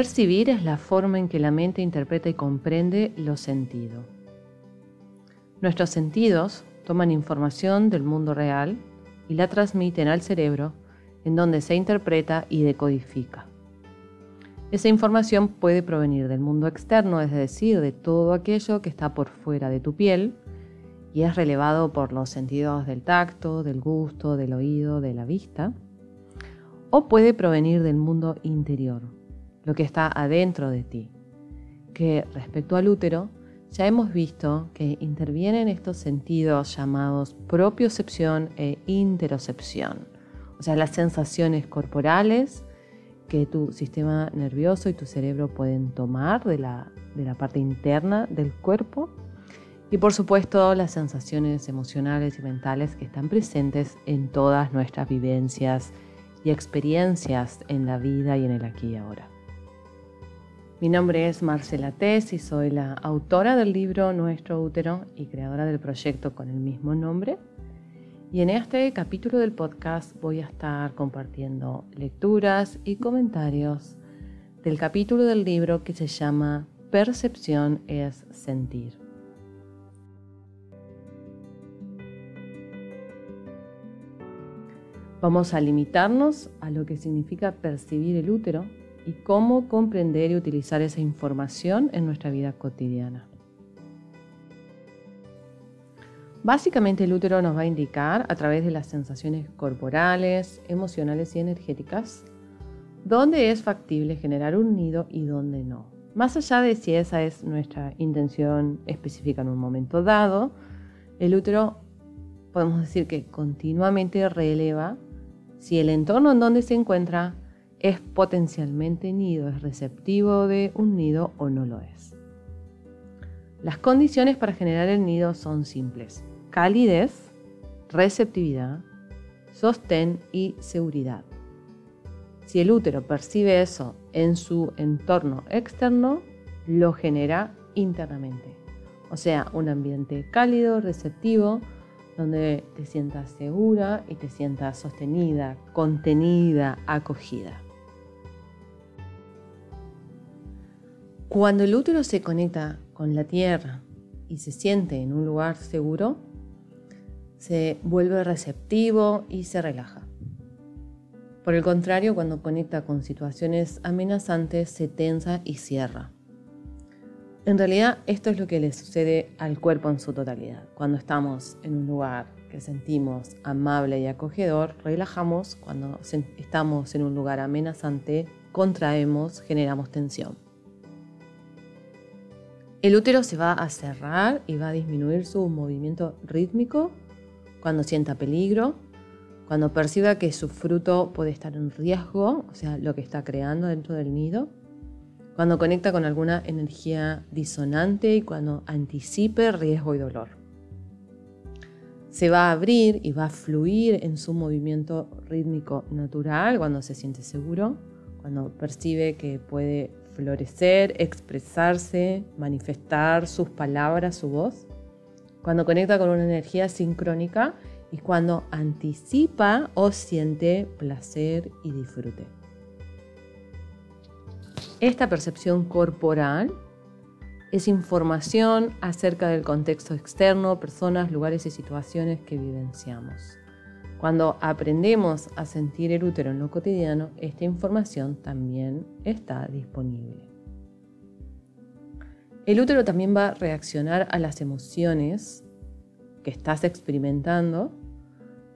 Percibir es la forma en que la mente interpreta y comprende lo sentido. Nuestros sentidos toman información del mundo real y la transmiten al cerebro en donde se interpreta y decodifica. Esa información puede provenir del mundo externo, es decir, de todo aquello que está por fuera de tu piel y es relevado por los sentidos del tacto, del gusto, del oído, de la vista, o puede provenir del mundo interior, lo que está adentro de ti, que respecto al útero, ya hemos visto que intervienen estos sentidos llamados propiocepción e interocepción, o sea, las sensaciones corporales que tu sistema nervioso y tu cerebro pueden tomar de la, de la parte interna del cuerpo. Y por supuesto las sensaciones emocionales y mentales que están presentes en todas nuestras vivencias y experiencias en la vida y en el aquí y ahora. Mi nombre es Marcela Tess y soy la autora del libro Nuestro útero y creadora del proyecto con el mismo nombre. Y en este capítulo del podcast voy a estar compartiendo lecturas y comentarios del capítulo del libro que se llama Percepción es sentir. Vamos a limitarnos a lo que significa percibir el útero y cómo comprender y utilizar esa información en nuestra vida cotidiana. Básicamente el útero nos va a indicar a través de las sensaciones corporales, emocionales y energéticas dónde es factible generar un nido y dónde no. Más allá de si esa es nuestra intención específica en un momento dado, el útero podemos decir que continuamente releva si el entorno en donde se encuentra es potencialmente nido, es receptivo de un nido o no lo es. Las condiciones para generar el nido son simples. Calidez, receptividad, sostén y seguridad. Si el útero percibe eso en su entorno externo, lo genera internamente. O sea, un ambiente cálido, receptivo, donde te sientas segura y te sientas sostenida, contenida, acogida. Cuando el útero se conecta con la tierra y se siente en un lugar seguro, se vuelve receptivo y se relaja. Por el contrario, cuando conecta con situaciones amenazantes, se tensa y cierra. En realidad, esto es lo que le sucede al cuerpo en su totalidad. Cuando estamos en un lugar que sentimos amable y acogedor, relajamos. Cuando estamos en un lugar amenazante, contraemos, generamos tensión. El útero se va a cerrar y va a disminuir su movimiento rítmico cuando sienta peligro, cuando perciba que su fruto puede estar en riesgo, o sea, lo que está creando dentro del nido, cuando conecta con alguna energía disonante y cuando anticipe riesgo y dolor. Se va a abrir y va a fluir en su movimiento rítmico natural cuando se siente seguro, cuando percibe que puede florecer, expresarse, manifestar sus palabras, su voz, cuando conecta con una energía sincrónica y cuando anticipa o siente placer y disfrute. Esta percepción corporal es información acerca del contexto externo, personas, lugares y situaciones que vivenciamos. Cuando aprendemos a sentir el útero en lo cotidiano, esta información también está disponible. El útero también va a reaccionar a las emociones que estás experimentando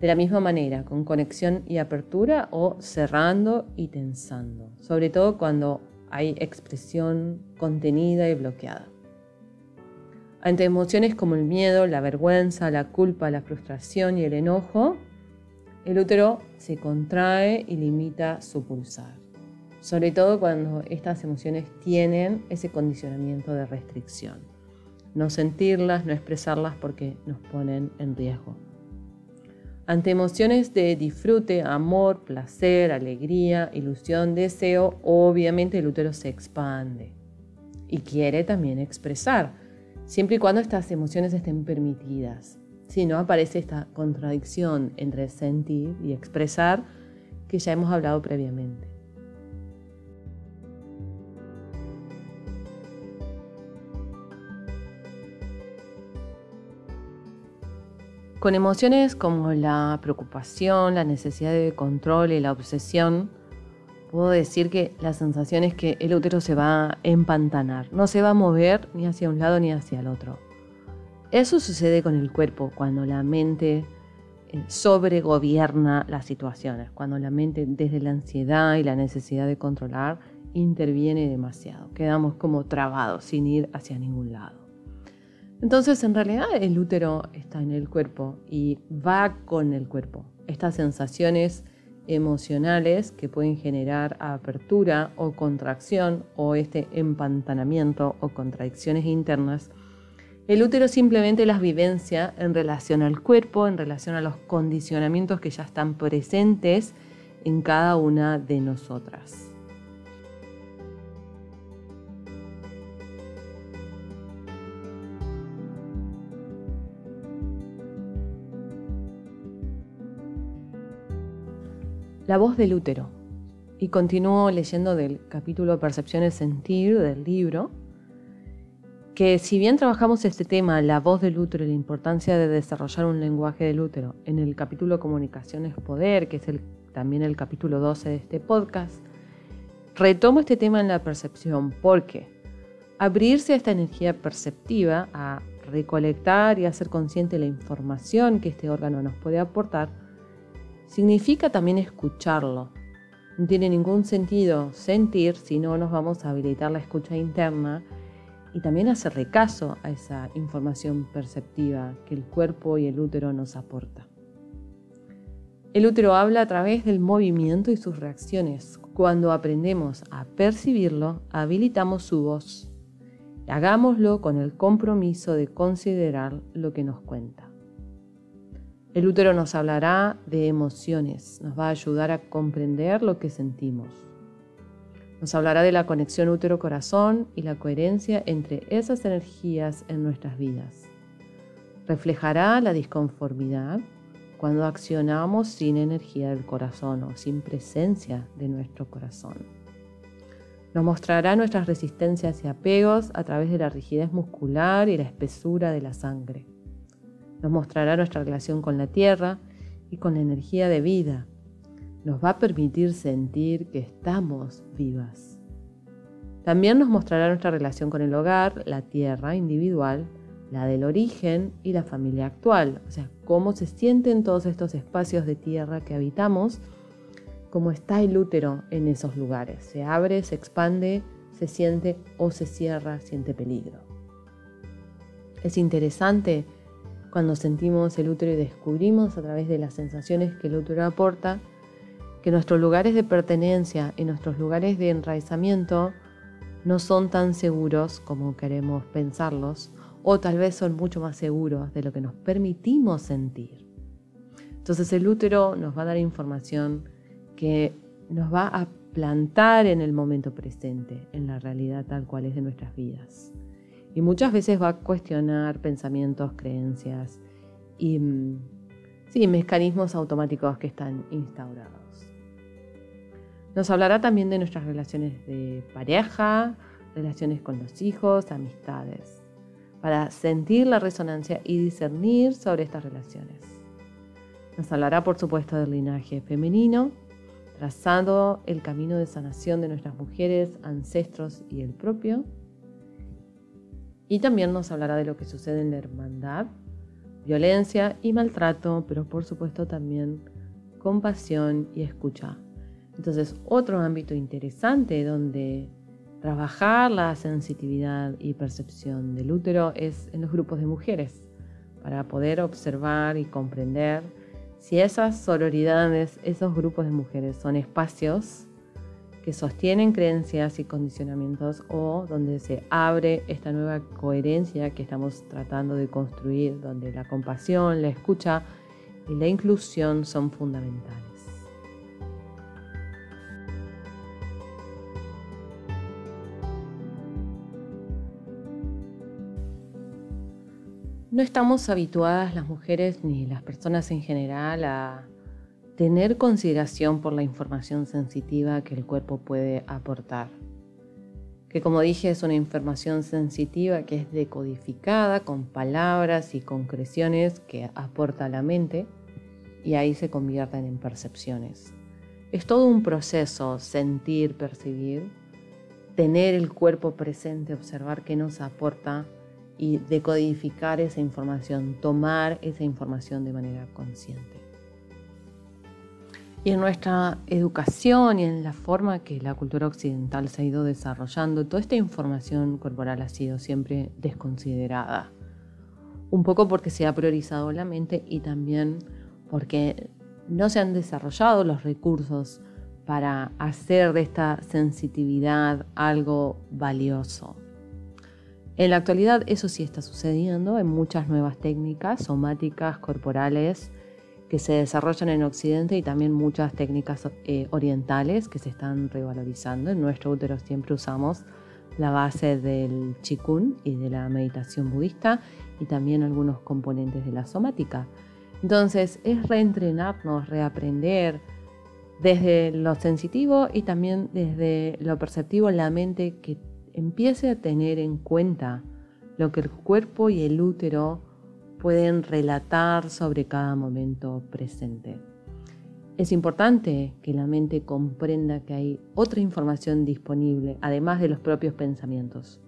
de la misma manera, con conexión y apertura o cerrando y tensando, sobre todo cuando hay expresión contenida y bloqueada. Ante emociones como el miedo, la vergüenza, la culpa, la frustración y el enojo, el útero se contrae y limita su pulsar, sobre todo cuando estas emociones tienen ese condicionamiento de restricción. No sentirlas, no expresarlas porque nos ponen en riesgo. Ante emociones de disfrute, amor, placer, alegría, ilusión, deseo, obviamente el útero se expande y quiere también expresar, siempre y cuando estas emociones estén permitidas. Sí, ¿no? Aparece esta contradicción entre sentir y expresar que ya hemos hablado previamente. Con emociones como la preocupación, la necesidad de control y la obsesión, puedo decir que la sensación es que el útero se va a empantanar, no se va a mover ni hacia un lado ni hacia el otro eso sucede con el cuerpo cuando la mente eh, sobregobierna las situaciones, cuando la mente desde la ansiedad y la necesidad de controlar interviene demasiado. Quedamos como trabados sin ir hacia ningún lado. Entonces, en realidad, el útero está en el cuerpo y va con el cuerpo. Estas sensaciones emocionales que pueden generar apertura o contracción o este empantanamiento o contradicciones internas, el útero simplemente las vivencia en relación al cuerpo, en relación a los condicionamientos que ya están presentes en cada una de nosotras. La voz del útero. Y continúo leyendo del capítulo Percepción y Sentir del libro, que si bien trabajamos este tema, la voz del útero y la importancia de desarrollar un lenguaje del útero, en el capítulo Comunicación es Poder, que es también el capítulo 12 de este podcast, retomo este tema en la percepción porque abrirse a esta energía perceptiva, a recolectar y hacer consciente la información que este órgano nos puede aportar, significa también escucharlo. No tiene ningún sentido sentir si no nos vamos a habilitar la escucha interna y también hacerle caso a esa información perceptiva que el cuerpo y el útero nos aporta. El útero habla a través del movimiento y sus reacciones. Cuando aprendemos a percibirlo, habilitamos su voz. Hagámoslo con el compromiso de considerar lo que nos cuenta. El útero nos hablará de emociones, nos va a ayudar a comprender lo que sentimos. Nos hablará de la conexión útero-corazón y la coherencia entre esas energías en nuestras vidas. Reflejará la disconformidad cuando accionamos sin energía del corazón o sin presencia de nuestro corazón. Nos mostrará nuestras resistencias y apegos a través de la rigidez muscular y la espesura de la sangre. Nos mostrará nuestra relación con la tierra y con la energía de vida. Nos va a permitir sentir que estamos vivas. También nos mostrará nuestra relación con el hogar, la tierra individual, la del origen y la familia actual. O sea, cómo se sienten todos estos espacios de tierra que habitamos, cómo está el útero en esos lugares. Se abre, se expande, se siente o se cierra, siente peligro. Es interesante cuando sentimos el útero y descubrimos a través de las sensaciones que el útero aporta, que nuestros lugares de pertenencia y nuestros lugares de enraizamiento no son tan seguros como queremos pensarlos, o tal vez son mucho más seguros de lo que nos permitimos sentir. Entonces el útero nos va a dar información que nos va a plantar en el momento presente, en la realidad tal cual es de nuestras vidas. Y muchas veces va a cuestionar pensamientos, creencias y mm, sí, mecanismos automáticos que están instaurados. Nos hablará también de nuestras relaciones de pareja, relaciones con los hijos, amistades, para sentir la resonancia y discernir sobre estas relaciones. Nos hablará, por supuesto, del linaje femenino, trazando el camino de sanación de nuestras mujeres, ancestros y el propio y también nos hablará de lo que sucede en la hermandad, violencia y maltrato, pero por supuesto también compasión y escucha. Entonces, otro ámbito interesante donde trabajar la sensitividad y percepción del útero es en los grupos de mujeres, para poder observar y comprender si esas sororidades, esos grupos de mujeres son espacios que sostienen creencias y condicionamientos o donde se abre esta nueva coherencia que estamos tratando de construir, donde la compasión, la escucha y la inclusión son fundamentales. No estamos habituadas las mujeres ni las personas en general a tener consideración por la información sensitiva que el cuerpo puede aportar. que como dije es una información sensitiva que es decodificada con palabras y concreciones que aporta la mente y ahí se convierten en percepciones. Es todo un proceso sentir, percibir, tener el cuerpo presente, observar qué nos aporta y decodificar esa información, tomar esa información de manera consciente. Y en nuestra educación y en la forma que la cultura occidental se ha ido desarrollando, toda esta información corporal ha sido siempre desconsiderada. Un poco porque se ha priorizado la mente y también porque no se han desarrollado los recursos para hacer de esta sensitividad algo valioso. En la actualidad eso sí está sucediendo, en muchas nuevas técnicas somáticas, corporales, que se desarrollan en Occidente y también muchas técnicas eh, orientales que se están revalorizando. En nuestro útero siempre usamos la base del Qigong y de la meditación budista y también algunos componentes de la somática. Entonces es reentrenarnos, reaprender desde lo sensitivo y también desde lo perceptivo la mente que empiece a tener en cuenta lo que el cuerpo y el útero pueden relatar sobre cada momento presente. Es importante que la mente comprenda que hay otra información disponible, además de los propios pensamientos.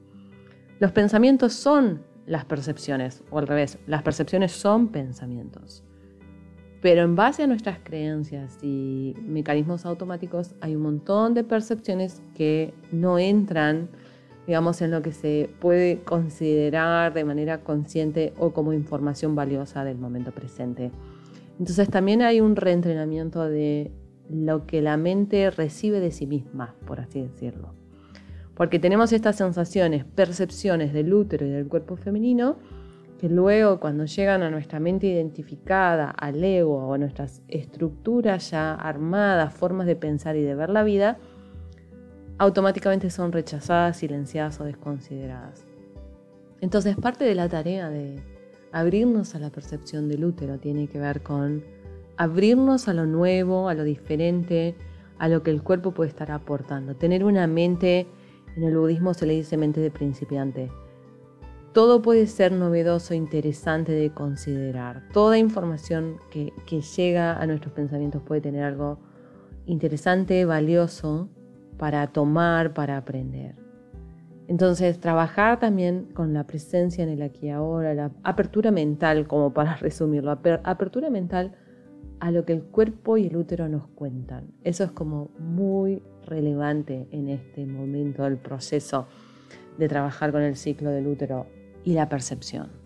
Los pensamientos son las percepciones, o al revés, las percepciones son pensamientos. Pero en base a nuestras creencias y mecanismos automáticos hay un montón de percepciones que no entran digamos, en lo que se puede considerar de manera consciente o como información valiosa del momento presente. Entonces también hay un reentrenamiento de lo que la mente recibe de sí misma, por así decirlo. Porque tenemos estas sensaciones, percepciones del útero y del cuerpo femenino, que luego cuando llegan a nuestra mente identificada, al ego o a nuestras estructuras ya armadas, formas de pensar y de ver la vida, automáticamente son rechazadas, silenciadas o desconsideradas. Entonces parte de la tarea de abrirnos a la percepción del útero tiene que ver con abrirnos a lo nuevo, a lo diferente, a lo que el cuerpo puede estar aportando. Tener una mente, en el budismo se le dice mente de principiante. Todo puede ser novedoso, interesante de considerar. Toda información que, que llega a nuestros pensamientos puede tener algo interesante, valioso, para tomar, para aprender. Entonces, trabajar también con la presencia en el aquí y ahora, la apertura mental, como para resumirlo, apertura mental a lo que el cuerpo y el útero nos cuentan. Eso es como muy relevante en este momento del proceso de trabajar con el ciclo del útero y la percepción.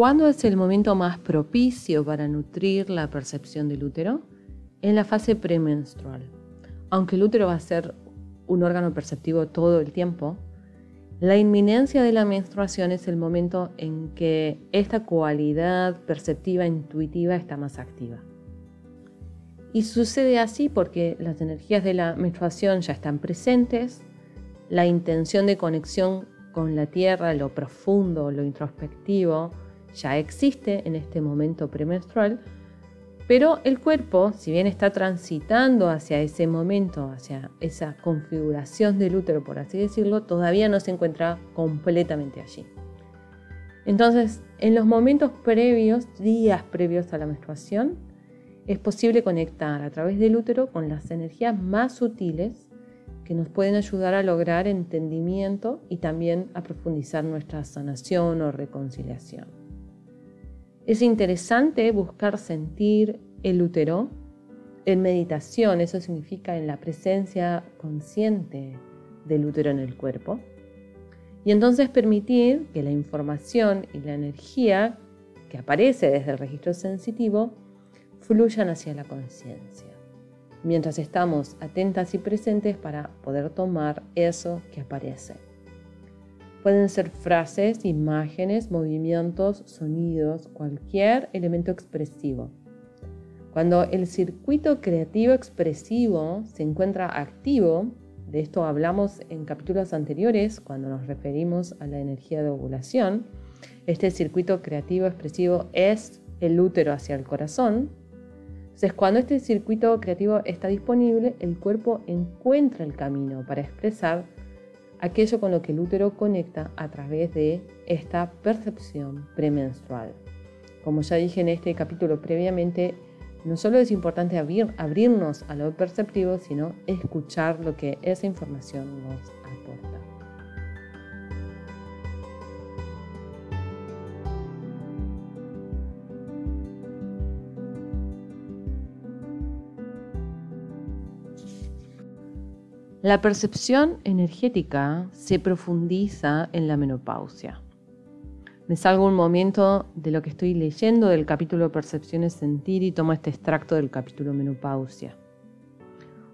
¿Cuándo es el momento más propicio para nutrir la percepción del útero? En la fase premenstrual. Aunque el útero va a ser un órgano perceptivo todo el tiempo, la inminencia de la menstruación es el momento en que esta cualidad perceptiva intuitiva está más activa. Y sucede así porque las energías de la menstruación ya están presentes, la intención de conexión con la tierra, lo profundo, lo introspectivo, ya existe en este momento premenstrual, pero el cuerpo, si bien está transitando hacia ese momento, hacia esa configuración del útero, por así decirlo, todavía no se encuentra completamente allí. Entonces, en los momentos previos, días previos a la menstruación, es posible conectar a través del útero con las energías más sutiles que nos pueden ayudar a lograr entendimiento y también a profundizar nuestra sanación o reconciliación. Es interesante buscar sentir el útero en meditación, eso significa en la presencia consciente del útero en el cuerpo. Y entonces permitir que la información y la energía que aparece desde el registro sensitivo fluyan hacia la conciencia, mientras estamos atentas y presentes para poder tomar eso que aparece. Pueden ser frases, imágenes, movimientos, sonidos, cualquier elemento expresivo. Cuando el circuito creativo expresivo se encuentra activo, De esto hablamos en capítulos anteriores cuando nos referimos a la energía de ovulación. Este circuito creativo expresivo es el útero hacia el corazón. Entonces, cuando este circuito creativo está disponible, el cuerpo encuentra el camino para expresar aquello con lo que el útero conecta a través de esta percepción premenstrual. Como ya dije en este capítulo previamente, no solo es importante abrirnos a lo perceptivo, sino escuchar lo que esa información nos aporta. La percepción energética se profundiza en la menopausia. Me salgo un momento de lo que estoy leyendo del capítulo Percepciones Sentir y tomo este extracto del capítulo Menopausia.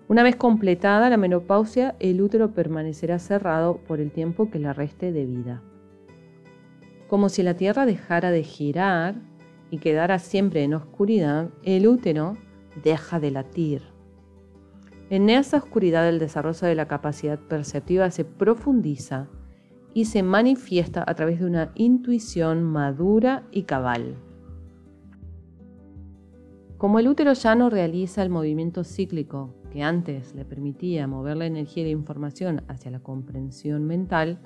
Una vez completada la menopausia, el útero permanecerá cerrado por el tiempo que le reste de vida. Como si la Tierra dejara de girar y quedara siempre en oscuridad, el útero deja de latir. En esa oscuridad el desarrollo de la capacidad perceptiva se profundiza y se manifiesta a través de una intuición madura y cabal. Como el útero ya no realiza el movimiento cíclico que antes le permitía mover la energía y la información hacia la comprensión mental,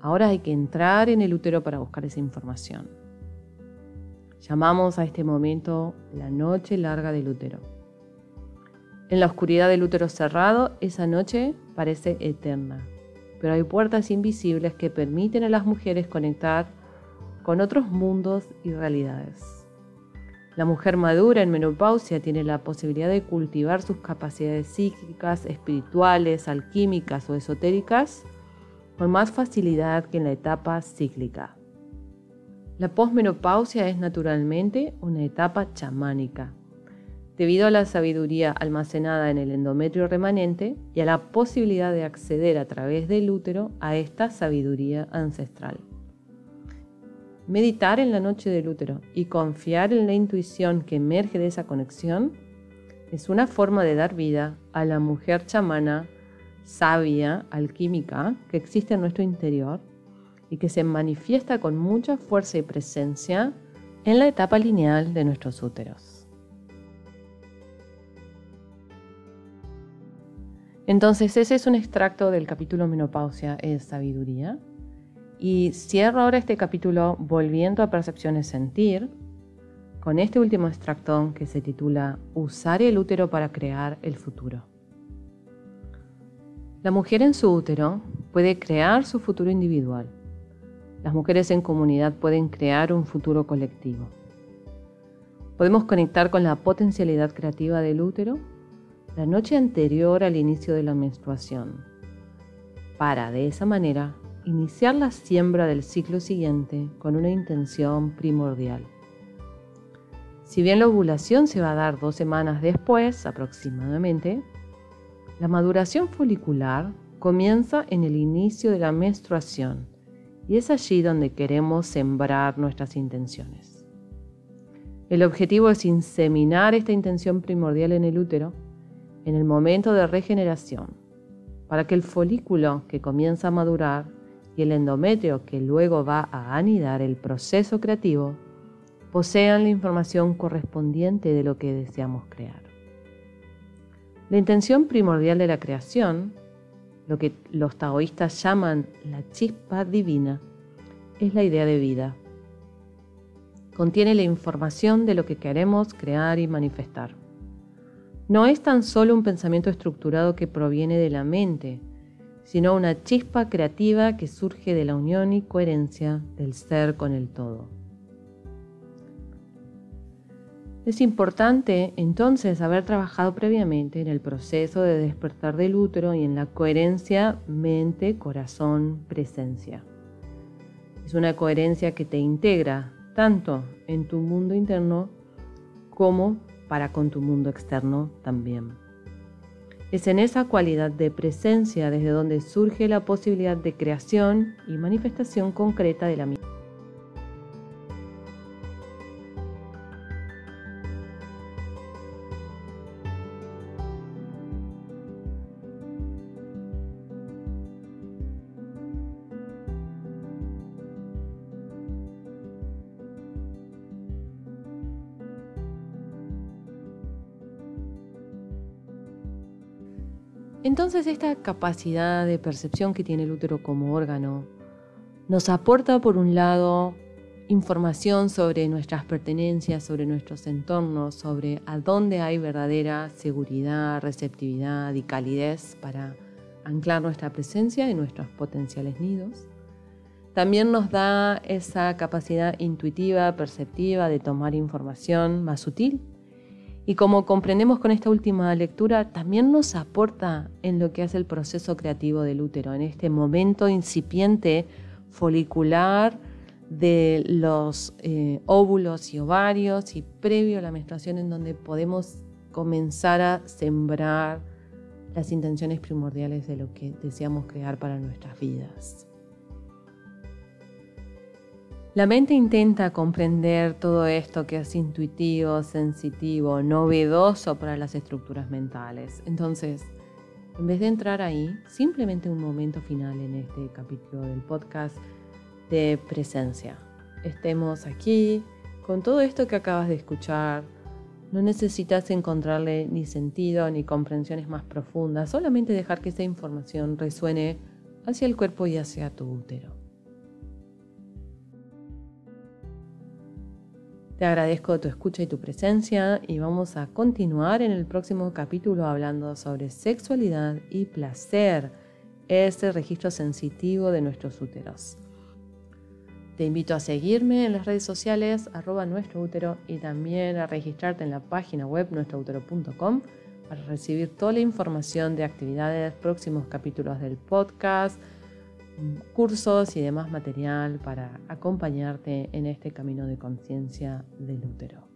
ahora hay que entrar en el útero para buscar esa información. Llamamos a este momento la noche larga del útero. En la oscuridad del útero cerrado, esa noche parece eterna, pero hay puertas invisibles que permiten a las mujeres conectar con otros mundos y realidades. La mujer madura en menopausia tiene la posibilidad de cultivar sus capacidades psíquicas, espirituales, alquímicas o esotéricas con más facilidad que en la etapa cíclica. La posmenopausia es naturalmente una etapa chamánica, debido a la sabiduría almacenada en el endometrio remanente y a la posibilidad de acceder a través del útero a esta sabiduría ancestral. Meditar en la noche del útero y confiar en la intuición que emerge de esa conexión es una forma de dar vida a la mujer chamana, sabia, alquímica que existe en nuestro interior y que se manifiesta con mucha fuerza y presencia en la etapa lineal de nuestros úteros. Entonces ese es un extracto del capítulo Menopausia es Sabiduría. Y cierro ahora este capítulo volviendo a Percepciones Sentir con este último extracto que se titula Usar el útero para crear el futuro. La mujer en su útero puede crear su futuro individual. Las mujeres en comunidad pueden crear un futuro colectivo. Podemos conectar con la potencialidad creativa del útero la noche anterior al inicio de la menstruación, para de esa manera iniciar la siembra del ciclo siguiente con una intención primordial. Si bien la ovulación se va a dar dos semanas después aproximadamente, la maduración folicular comienza en el inicio de la menstruación y es allí donde queremos sembrar nuestras intenciones. El objetivo es inseminar esta intención primordial en el útero en el momento de regeneración, para que el folículo que comienza a madurar y el endometrio que luego va a anidar el proceso creativo posean la información correspondiente de lo que deseamos crear. La intención primordial de la creación, lo que los taoístas llaman la chispa divina, es la idea de vida. Contiene la información de lo que queremos crear y manifestar no es tan solo un pensamiento estructurado que proviene de la mente, sino una chispa creativa que surge de la unión y coherencia del ser con el todo. Es importante entonces haber trabajado previamente en el proceso de despertar del útero y en la coherencia mente, corazón, presencia. Es una coherencia que te integra tanto en tu mundo interno como para con tu mundo externo también. Es en esa cualidad de presencia desde donde surge la posibilidad de creación y manifestación concreta de la misma. Entonces esta capacidad de percepción que tiene el útero como órgano nos aporta por un lado información sobre nuestras pertenencias, sobre nuestros entornos, sobre a dónde hay verdadera seguridad, receptividad y calidez para anclar nuestra presencia en nuestros potenciales nidos. También nos da esa capacidad intuitiva, perceptiva de tomar información más sutil. Y como comprendemos con esta última lectura, también nos aporta en lo que hace el proceso creativo del útero, en este momento incipiente folicular de los eh, óvulos y ovarios y previo a la menstruación en donde podemos comenzar a sembrar las intenciones primordiales de lo que deseamos crear para nuestras vidas. La mente intenta comprender todo esto que es intuitivo, sensitivo, novedoso para las estructuras mentales. Entonces, en vez de entrar ahí, simplemente un momento final en este capítulo del podcast de presencia. Estemos aquí con todo esto que acabas de escuchar. No necesitas encontrarle ni sentido ni comprensiones más profundas, solamente dejar que esa información resuene hacia el cuerpo y hacia tu útero. Te agradezco tu escucha y tu presencia y vamos a continuar en el próximo capítulo hablando sobre sexualidad y placer, ese registro sensitivo de nuestros úteros. Te invito a seguirme en las redes sociales arroba nuestro útero y también a registrarte en la página web nuestroutero.com para recibir toda la información de actividades, próximos capítulos del podcast, cursos y demás material para acompañarte en este camino de conciencia del útero.